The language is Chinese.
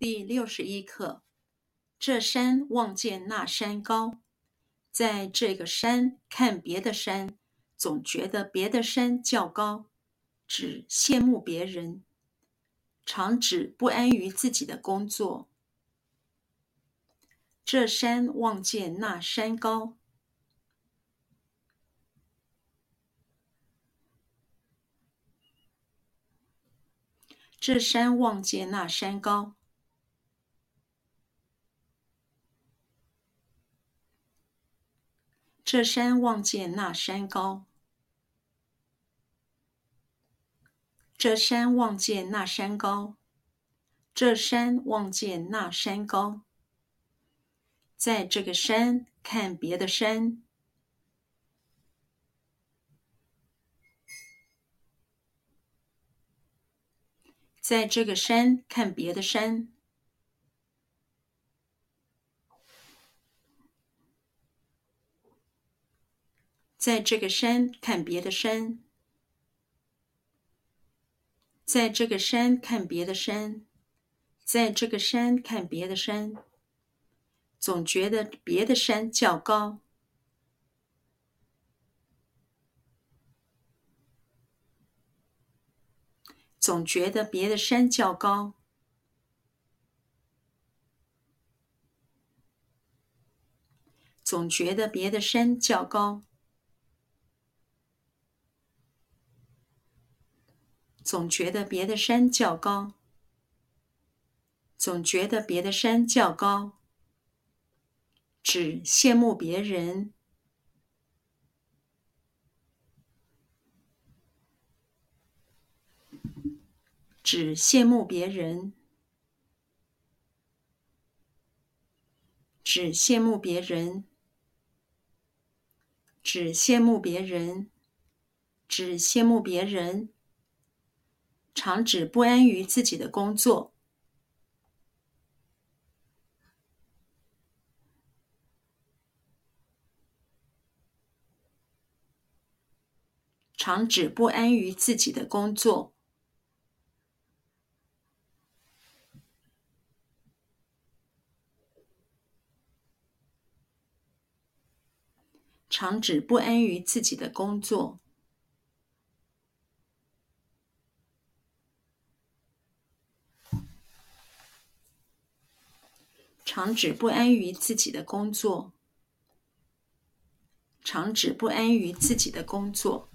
第六十一课：这山望见那山高，在这个山看别的山，总觉得别的山较高，只羡慕别人，常指不安于自己的工作。这山望见那山高。这山望见那山高。这山望见那山高。这山望见那山高。这山望见那山高。在这个山看别的山。在这个山看别的山，在这个山看别的山，在这个山看别的山，在这个山看别的山，总觉得别的山较高。总觉得别的山较高，总觉得别的山较高，总觉得别的山较高，总觉得别的山较高，只羡慕别人。只羡慕别人，只羡慕别人，只羡慕别人，只羡慕别人，常指不安于自己的工作，常指不安于自己的工作。常指不安于自己的工作，常指不安于自己的工作，常指不安于自己的工作。